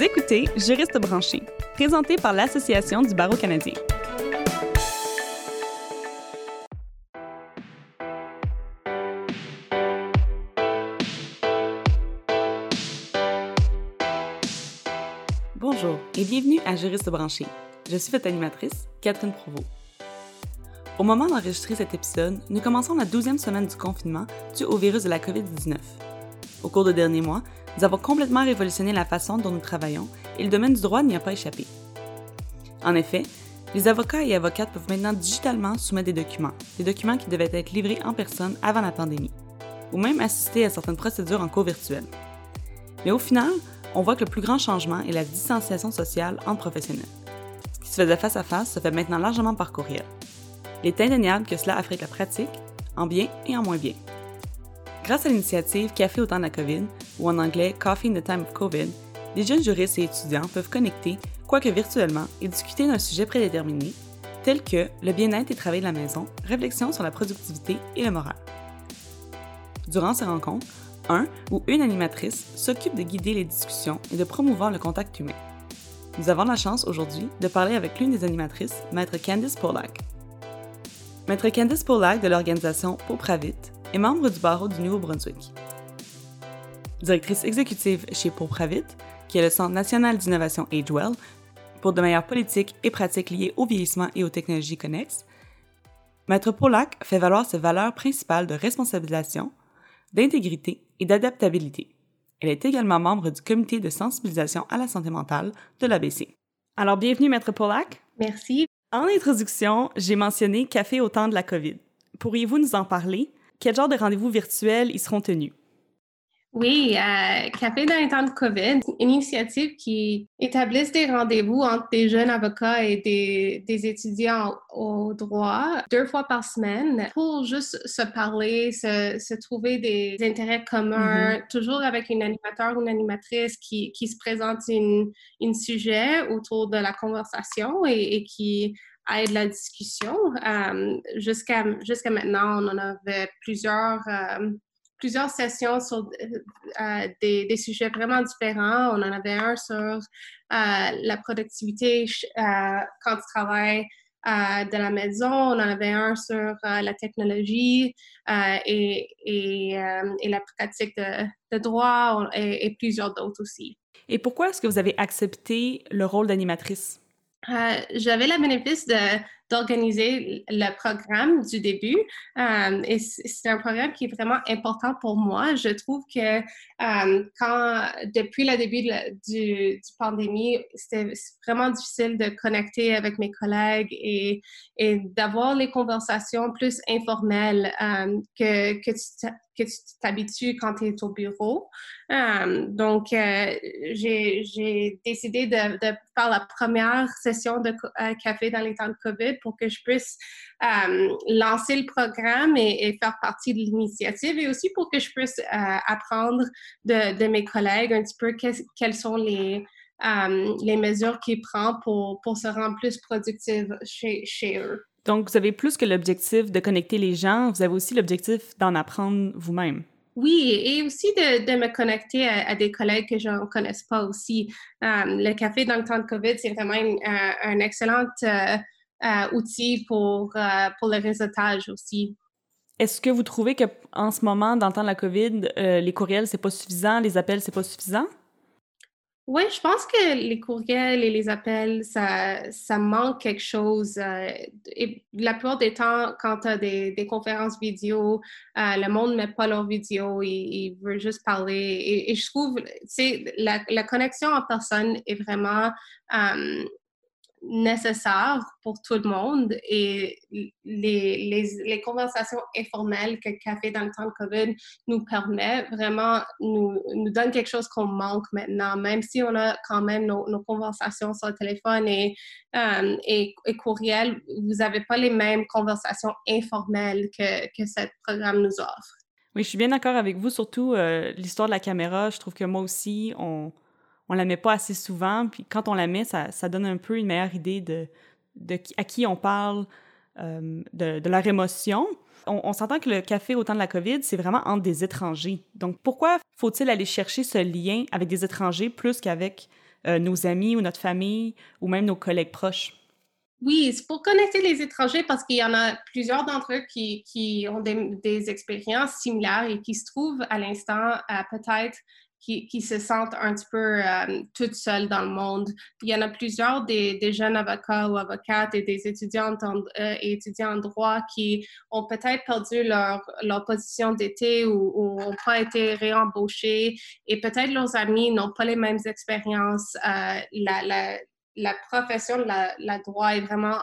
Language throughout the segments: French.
Vous écoutez Juriste branché, présenté par l'Association du barreau canadien. Bonjour et bienvenue à Juriste branché. Je suis votre animatrice, Catherine Provost. Au moment d'enregistrer cet épisode, nous commençons la douzième semaine du confinement dû au virus de la COVID-19. Au cours des derniers mois, nous avons complètement révolutionné la façon dont nous travaillons et le domaine du droit n'y a pas échappé. En effet, les avocats et avocates peuvent maintenant digitalement soumettre des documents, des documents qui devaient être livrés en personne avant la pandémie, ou même assister à certaines procédures en cours virtuel. Mais au final, on voit que le plus grand changement est la distanciation sociale entre professionnels. Ce qui se faisait face à face se fait maintenant largement par courriel. Il est indéniable que cela affecte la pratique, en bien et en moins bien. Grâce à l'initiative Café au temps de la COVID, ou en anglais Coffee in the Time of COVID, les jeunes juristes et étudiants peuvent connecter, quoique virtuellement, et discuter d'un sujet prédéterminé, tel que le bien-être et travail de la maison, réflexion sur la productivité et le moral. Durant ces rencontres, un ou une animatrice s'occupe de guider les discussions et de promouvoir le contact humain. Nous avons la chance aujourd'hui de parler avec l'une des animatrices, Maître Candice Pollack. Maître Candice Pollack de l'organisation Popravit est membre du barreau du Nouveau-Brunswick. Directrice exécutive chez Popravit, qui est le Centre national d'innovation AgeWell, pour de meilleures politiques et pratiques liées au vieillissement et aux technologies connexes, Maître Pollack fait valoir ses valeurs principales de responsabilisation, d'intégrité et d'adaptabilité. Elle est également membre du comité de sensibilisation à la santé mentale de l'ABC. Alors, bienvenue, Maître Pollack. Merci. En introduction, j'ai mentionné Café au temps de la COVID. Pourriez-vous nous en parler? Quel genre de rendez-vous virtuels y seront tenus? Oui, euh, Café dans les temps de COVID, une initiative qui établisse des rendez-vous entre des jeunes avocats et des, des, étudiants au droit deux fois par semaine pour juste se parler, se, se trouver des intérêts communs, mm-hmm. toujours avec une animateur ou une animatrice qui, qui se présente une, une sujet autour de la conversation et, et qui aide la discussion. Euh, Jusqu'à jusqu'à maintenant, on en avait plusieurs. Euh, plusieurs sessions sur euh, des, des, sujets vraiment différents. On en avait un sur euh, la productivité euh, quand tu travailles de la maison. On en avait un sur la technologie et, et, et, la pratique de, de droit et, et plusieurs d'autres aussi. Et pourquoi est-ce que vous avez accepté le rôle d'animatrice? J'avais le bénéfice de d'organiser le programme du début. Euh, et c'est un programme qui est vraiment important pour moi. Je trouve que euh, quand, depuis le début de du, du, pandémie, c'était vraiment difficile de connecter avec mes collègues et, et d'avoir les conversations plus informelles euh, que, que tu que tu t'habitues quand tu es au bureau. Donc, euh, j'ai décidé de, faire la première session de café dans les temps de COVID pour que je puisse lancer le programme et, faire partie de l'initiative et aussi pour que je puisse apprendre de, de, mes collègues un petit peu quelles sont les, les mesures qu'ils prennent pour, pour se rendre plus productive chez, chez eux. Donc, vous avez plus que l'objectif de connecter les gens, vous avez aussi l'objectif d'en apprendre vous-même. Oui, et aussi de, de me connecter à, des collègues que je ne connais pas aussi. Euh, le café dans le temps de COVID, c'est vraiment un, excellent euh, euh, outil pour, pour le réseautage aussi. Est-ce que vous trouvez qu'en ce moment, dans le temps de la COVID, les courriels, c'est pas suffisant, les appels, c'est pas suffisant? Oui, je pense que les courriels et les appels, ça, ça manque quelque chose. Euh, et la plupart des temps, quand tu as des, des, conférences vidéo, euh, le monde ne met pas leur vidéo, il, veut juste parler. Et, et je trouve, tu sais, la, la, connexion en personne est vraiment euh, nécessaire pour tout le monde et les, les, conversations informelles que Café dans le temps de COVID nous permet vraiment nous, nous donne quelque chose qu'on manque maintenant, même si on a quand même nos, nos conversations sur le téléphone et, euh, et, et, courriel, vous n'avez pas les mêmes conversations informelles que, que ce programme nous offre. Oui, je suis bien d'accord avec vous, surtout euh, l'histoire de la caméra. Je trouve que moi aussi, on, on la met pas assez souvent. Puis quand on la met, ça, donne un peu une meilleure idée de, de à qui on parle, euh, de, leur émotion. On, s'entend que le café au temps de la COVID, c'est vraiment entre des étrangers. Donc pourquoi faut-il aller chercher ce lien avec des étrangers plus qu'avec nos amis ou notre famille ou même nos collègues proches? Oui, c'est pour connecter les étrangers parce qu'il y en a plusieurs d'entre eux qui, qui ont des, des, expériences similaires et qui se trouvent à l'instant peut-être qui, qui, se sentent un petit peu euh, toutes seules dans le monde. Il y en a plusieurs des, des jeunes avocats ou avocates et des étudiantes euh, étudiants en droit qui ont peut-être perdu leur, leur position d'été ou n'ont pas été réembauchés et peut-être leurs amis n'ont pas les mêmes expériences. Euh, la, la, la profession de la, la, droit est vraiment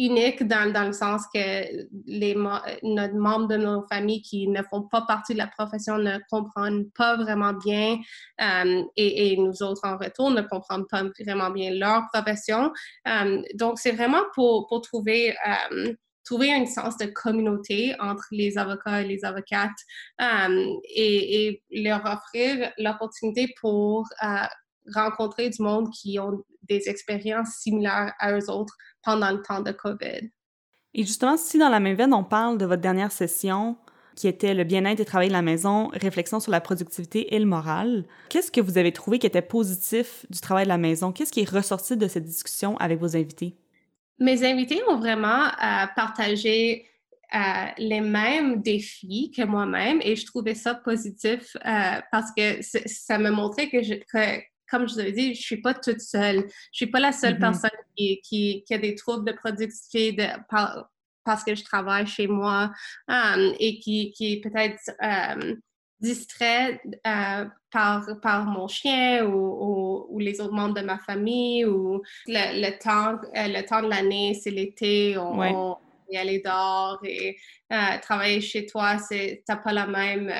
unique dans, dans le sens que les notre membres de nos familles qui ne font pas partie de la profession ne comprennent pas vraiment bien euh, et, nous autres en retour ne comprennent pas vraiment bien leur profession. Euh, donc, c'est vraiment pour, pour trouver euh, trouver un sens de communauté entre les avocats et les avocates et, leur offrir l'opportunité pour rencontrer du monde qui ont des expériences similaires à eux autres pendant le temps de COVID. Et justement, si dans la même veine, on parle de votre dernière session, qui était le bien-être et travail de la maison, réflexion sur la productivité et le moral, qu'est-ce que vous avez trouvé qui était positif du travail de la maison? Qu'est-ce qui est ressorti de cette discussion avec vos invités? Mes invités ont vraiment euh, partagé euh, les mêmes défis que moi-même et je trouvais ça positif euh, parce que ça me montrait que, je, que comme je vous avais dit, je suis pas toute seule. Je suis pas la seule mm-hmm. personne qui, qui, qui, a des troubles de productivité de, parce que je travaille chez moi um, et qui, qui est peut-être um, distrait uh, par, par mon chien ou, ou, les autres membres de ma famille ou le, le temps, euh, le temps de l'année, c'est l'été, on, on y aller dehors et uh, travailler chez toi, c'est t'as pas la même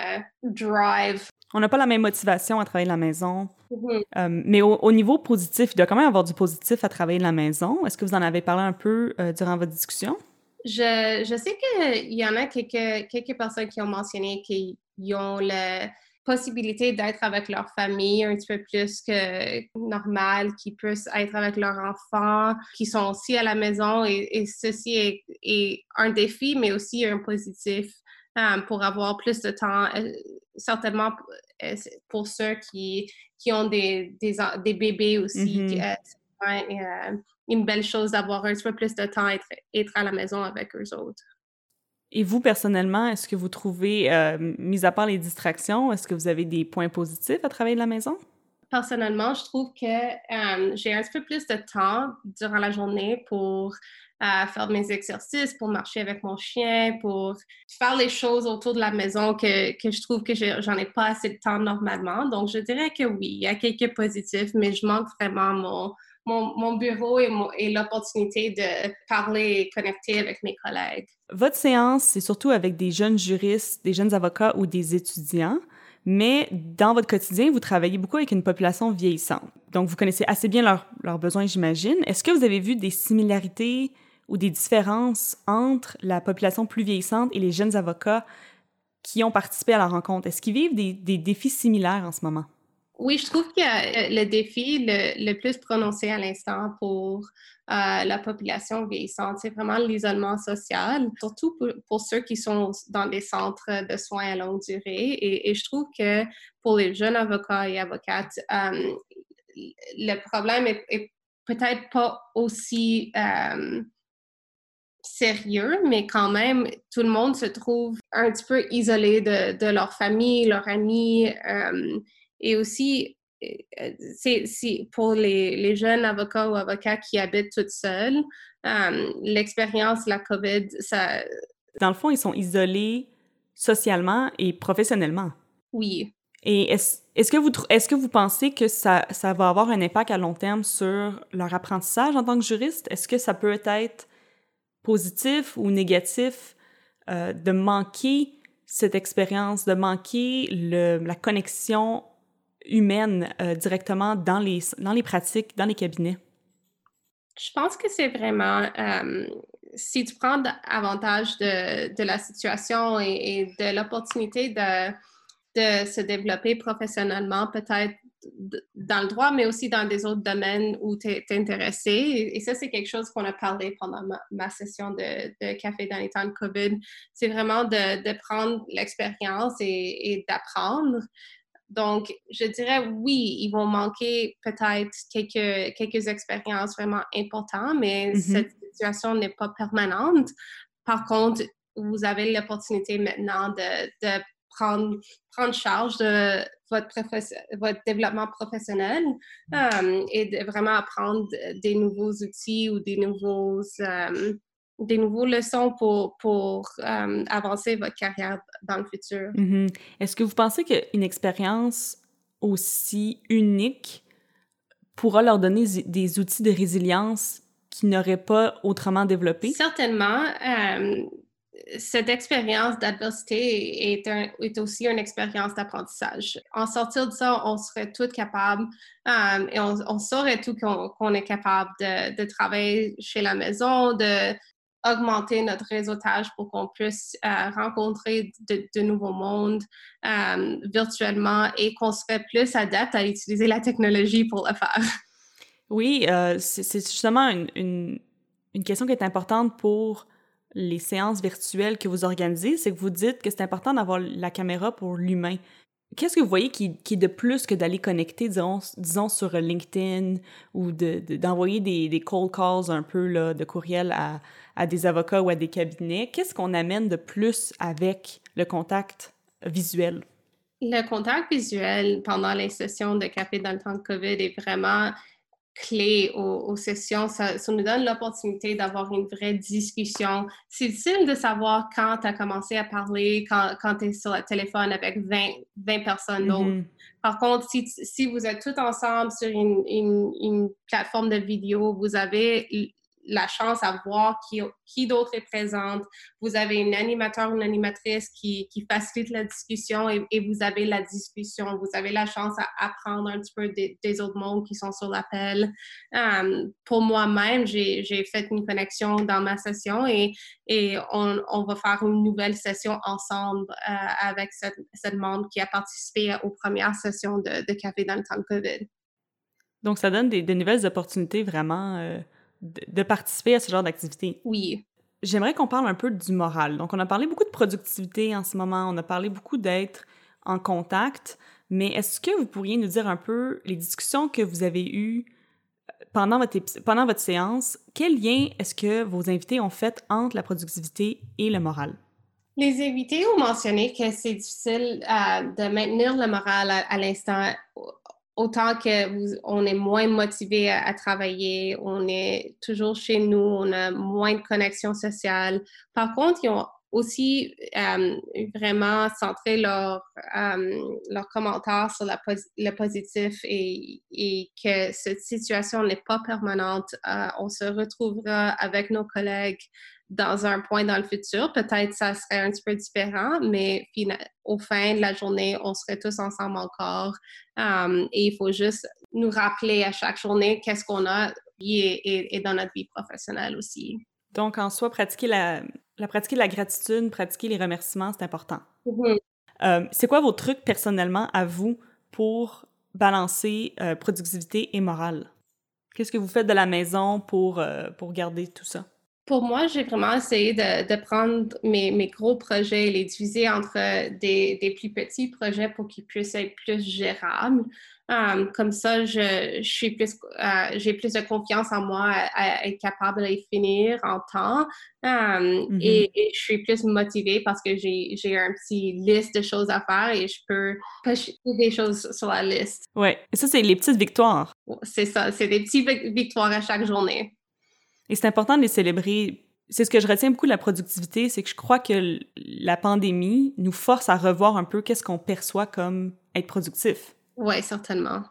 drive on n'a pas la même motivation à travailler de la maison. Mm-hmm. Euh, mais au, niveau positif, il doit quand même avoir du positif à travailler de la maison. Est-ce que vous en avez parlé un peu euh, durant votre discussion? Je, je sais qu'il y en a quelques, quelques personnes qui ont mentionné qu'ils ont la possibilité d'être avec leur famille un petit peu plus que normal, qu'ils puissent être avec leurs enfants, qui sont aussi à la maison. Et, ceci est, est, un défi, mais aussi un positif. Euh, pour avoir plus de temps, euh, certainement euh, pour ceux qui, qui ont des, des, des bébés aussi. Mm-hmm. une belle chose d'avoir un petit peu plus de temps être, être à la maison avec eux autres. Et vous, personnellement, est-ce que vous trouvez, mis à part les distractions, est-ce que vous avez des points positifs à travailler de la maison? Personnellement, je trouve que j'ai un petit peu plus de temps durant la journée pour à faire mes exercices, pour marcher avec mon chien, pour faire les choses autour de la maison que, que je trouve que j'en ai pas assez de temps normalement. Donc, je dirais que oui, il y a quelques positifs, mais je manque vraiment mon, mon, bureau et, et l'opportunité de parler et connecter avec mes collègues. Votre séance, c'est surtout avec des jeunes juristes, des jeunes avocats ou des étudiants. Mais dans votre quotidien, vous travaillez beaucoup avec une population vieillissante. Donc, vous connaissez assez bien leurs, leurs besoins, j'imagine. Est-ce que vous avez vu des similarités ou des différences entre la population plus vieillissante et les jeunes avocats qui ont participé à la rencontre? Est-ce qu'ils vivent des, défis similaires en ce moment? Oui, je trouve que euh, le défi le, plus prononcé à l'instant pour euh, la population vieillissante, c'est vraiment l'isolement social, surtout pour, ceux qui sont dans des centres de soins à longue durée. Et, je trouve que pour les jeunes avocats et avocates, euh, le problème est, peut-être pas aussi sérieux, mais quand même, tout le monde se trouve un petit peu isolé de, de leur famille, leurs amis. Euh, et aussi, euh, c'est pour les, les, jeunes avocats ou avocats qui habitent toutes seuls, euh, l'expérience la COVID, ça... Dans le fond, ils sont isolés socialement et professionnellement. Oui. Et est-ce est que, vous, est que vous pensez que ça, ça va avoir un impact à long terme sur leur apprentissage en tant que juriste? Est-ce que ça peut être positif ou négatif euh, de manquer cette expérience, de manquer la connexion humaine euh, directement dans les, dans les pratiques, dans les cabinets? Je pense que c'est vraiment, euh, si tu prends avantage de, de la situation et, et de l'opportunité de, de se développer professionnellement, peut-être dans le droit, mais aussi dans des autres domaines où tu es, intéressé. Et, ça, c'est quelque chose qu'on a parlé pendant ma, session de, café dans les temps de COVID. C'est vraiment de, de prendre l'expérience et, et d'apprendre Donc, je dirais oui, ils vont manquer peut-être quelques, quelques expériences vraiment importantes, mais Mhm. cette situation n'est pas permanente. Par contre, vous avez l'opportunité maintenant de, de prendre, prendre charge de votre, votre développement professionnel euh, et de vraiment apprendre des nouveaux outils ou des nouveaux, euh, des nouveaux leçons pour, pour euh, avancer votre carrière dans le futur. Mhm. Est-ce que vous pensez qu'une expérience aussi unique pourra leur donner des outils de résilience qu'ils n'auraient pas autrement développés? Certainement, euh, cette expérience d'adversité est, aussi une expérience d'apprentissage. En sortir de ça, on serait tous capables euh, et on, saurait tout qu'on est capable de, travailler chez la maison, de augmenter notre réseautage pour qu'on puisse euh, rencontrer de, nouveaux mondes euh, virtuellement et qu'on serait plus adepte à utiliser la technologie pour le faire. Oui, c'est justement une question qui est importante pour les séances virtuelles que vous organisez, c'est que vous dites que c'est important d'avoir la caméra pour l'humain. Qu'est-ce que vous voyez qui, est de plus que d'aller connecter, disons, sur LinkedIn ou de- de- d'envoyer des, cold calls un peu de courriel à, à des avocats ou à des cabinets? Qu'est-ce qu'on amène de plus avec le contact visuel? Le contact visuel pendant les sessions de café dans le temps de COVID est vraiment clé aux, aux sessions. Ça, ça nous donne l'opportunité d'avoir une vraie discussion. C'est difficile de savoir quand tu as commencé à parler, quand, quand tu es sur le téléphone avec 20, 20 personnes d'autres. Mhm. Par contre, si, si vous êtes tous ensemble sur une, une, une plateforme de vidéo, vous avez la chance à voir qui, qui d'autre est présente. Vous avez un animateur ou une animatrice qui, qui facilite la discussion et, vous avez la discussion. Vous avez la chance à apprendre un petit peu des, autres mondes qui sont sur l'appel. Euh, pour moi-même, j'ai fait une connexion dans ma session et, et on, on va faire une nouvelle session ensemble euh, avec cette, cette membre qui a participé aux premières sessions de, Café dans le temps de COVID. Donc, ça donne des, de nouvelles opportunités vraiment euh, de, de participer à ce genre d'activité. Oui. J'aimerais qu'on parle un peu du moral. Donc, on a parlé beaucoup de productivité en ce moment, on a parlé beaucoup d'être en contact, mais est-ce que vous pourriez nous dire un peu les discussions que vous avez eues euh, pendant votre, pendant votre séance? Quel lien est-ce que vos invités ont fait entre la productivité et le moral? Les invités ont mentionné que c'est difficile euh, de maintenir le moral à, à l'instant. Autant que vous, on est moins motivé à, travailler, on est toujours chez nous, on a moins de connexion sociale. Par contre, ils ont aussi euh, vraiment centré leur, euh, leurs commentaires sur le positif et, et que cette situation n'est pas permanente. Euh, on se retrouvera avec nos collègues dans un point dans le futur. Peut-être ça serait un petit peu différent, mais au fin de la journée, on serait tous ensemble encore. Um, et il faut juste nous rappeler à chaque journée qu'est-ce qu'on a et, et dans notre vie professionnelle aussi. Donc, en soi, pratiquer la, la, pratiquer la gratitude, pratiquer les remerciements, c'est important. Mhm. Euh, c'est quoi vos trucs personnellement à vous pour balancer euh, productivité et morale? Qu'est-ce que vous faites de la maison pour, euh, pour garder tout ça? Pour moi, j'ai vraiment essayé de, de prendre mes, mes, gros projets et les diviser entre des, des plus petits projets pour qu'ils puissent être plus gérables. Um, comme ça, je, je suis plus, uh, j'ai plus de confiance en moi à, à, être capable de les finir en temps. Um, mm -hmm. et, et, je suis plus motivée parce que j'ai, j'ai un petit liste de choses à faire et je peux cocher des choses sur la liste. Ouais, et ça, c'est les petites victoires. C'est ça, c'est des petites victoires à chaque journée. Et c'est important de les célébrer. C'est ce que je retiens beaucoup de la productivité, c'est que je crois que la pandémie nous force à revoir un peu qu'est-ce qu'on perçoit comme être productif. Oui, certainement.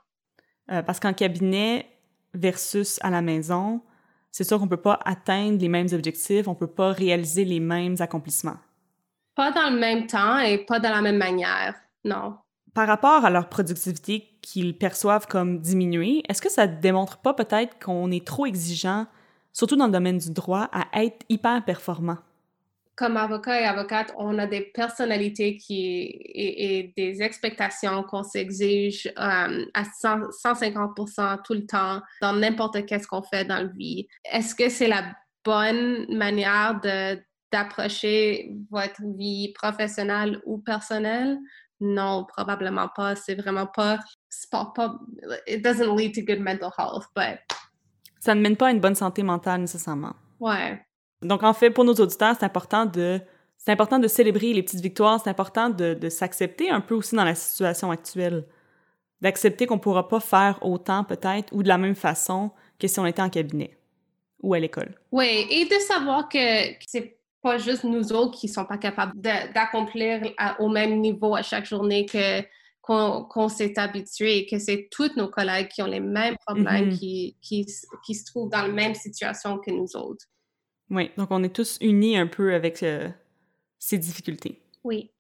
Euh, parce qu'en cabinet versus à la maison, c'est sûr qu'on ne peut pas atteindre les mêmes objectifs, on ne peut pas réaliser les mêmes accomplissements. Pas dans le même temps et pas de la même manière, non. Par rapport à leur productivité qu'ils perçoivent comme diminuée, est-ce que ça ne démontre pas peut-être qu'on est trop exigeant surtout dans le domaine du droit, à être hyper performant? Comme avocat et avocate, on a des personnalités qui, et, des expectations qu'on s'exige um, à 100, 150 tout le temps dans n'importe qu'est-ce qu'on fait dans la vie. Est-ce que c'est la bonne manière d'approcher votre vie professionnelle ou personnelle? non, probablement pas. C'est vraiment pas, pas, pas, It doesn't lead to good mental health, but. Ça ne mène pas à une bonne santé mentale nécessairement. Ouais. Donc, en fait, pour nos auditeurs, c'est important de. C'est important de célébrer les petites victoires, c'est important de, de s'accepter un peu aussi dans la situation actuelle. D'accepter qu'on ne pourra pas faire autant, peut-être, ou de la même façon que si on était en cabinet ou à l'école. Oui, et de savoir que, c'est pas juste nous autres qui sont pas capables d'accomplir au même niveau à chaque journée que qu'on s'est habitué, que c'est tous nos collègues qui ont les mêmes problèmes, mm-hmm. qui, qui, qui, se trouvent dans la même situation que nous autres. Oui, donc on est tous unis un peu avec euh, ces difficultés. Oui.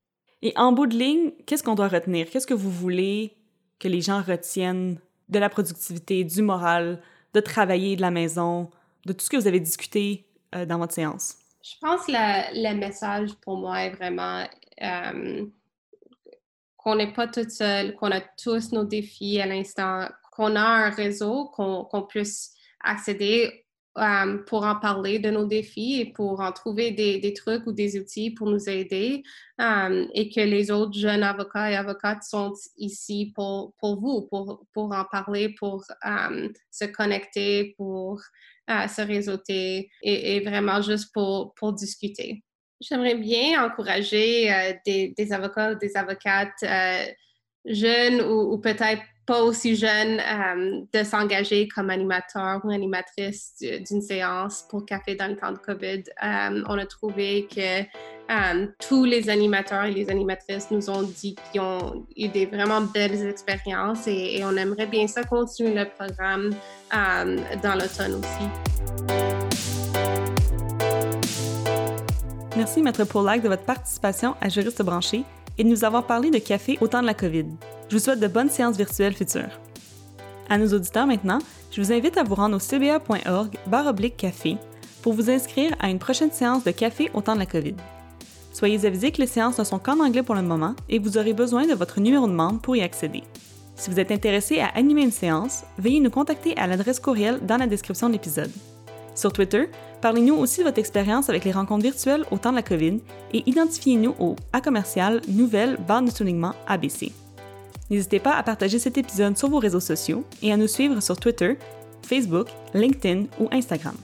Et en bout de ligne, qu'est-ce qu'on doit retenir? Qu'est-ce que vous voulez que les gens retiennent de la productivité, du moral, de travailler de la maison, de tout ce que vous avez discuté euh, dans votre séance? Je pense que le message pour moi est vraiment euh, qu'on n'est pas tout seul, qu'on a tous nos défis à l'instant, qu'on a un réseau, qu'on puisse accéder euh, pour en parler de nos défis et pour en trouver des, trucs ou des outils pour nous aider euh, et que les autres jeunes avocats et avocates sont ici pour, vous, pour, en parler, pour se connecter, pour se réseauter et, vraiment juste pour discuter. J'aimerais bien encourager euh, des, avocats ou des avocates euh, jeunes ou, peut-être pas aussi jeunes euh, de s'engager comme animateur ou animatrice d'une séance pour Café dans le temps de COVID. on a trouvé que tous les animateurs et les animatrices nous ont dit qu'ils ont eu des vraiment belles expériences et, et on aimerait bien ça continuer le programme dans l'automne aussi. Merci, Maître Paulac, de votre participation à Juriste branché et de nous avoir parlé de café au temps de la COVID. Je vous souhaite de bonnes séances virtuelles futures. À nos auditeurs maintenant, je vous invite à vous rendre au cba.org café pour vous inscrire à une prochaine séance de café au temps de la COVID. Soyez avisés que les séances ne sont qu'en anglais pour le moment et vous aurez besoin de votre numéro de membre pour y accéder. Si vous êtes intéressé à animer une séance, veuillez nous contacter à l'adresse courriel dans la description de l'épisode. Sur Twitter, parlez-nous aussi de votre expérience avec les rencontres virtuelles au temps de la COVID et identifiez-nous au A commercial nouvelle barre de soulignement ABC. N'hésitez pas à partager cet épisode sur vos réseaux sociaux et à nous suivre sur Twitter, Facebook, LinkedIn ou Instagram.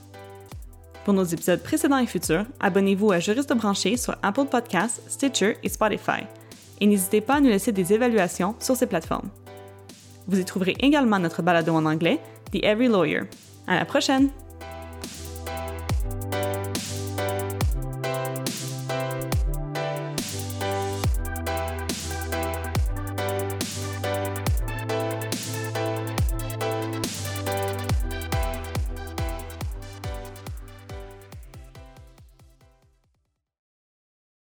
Pour nos épisodes précédents et futurs, abonnez-vous à Juriste Branché sur Apple Podcasts, Stitcher et Spotify. Et n'hésitez pas à nous laisser des évaluations sur ces plateformes. Vous y trouverez également notre balado en anglais, The Every Lawyer. À la prochaine!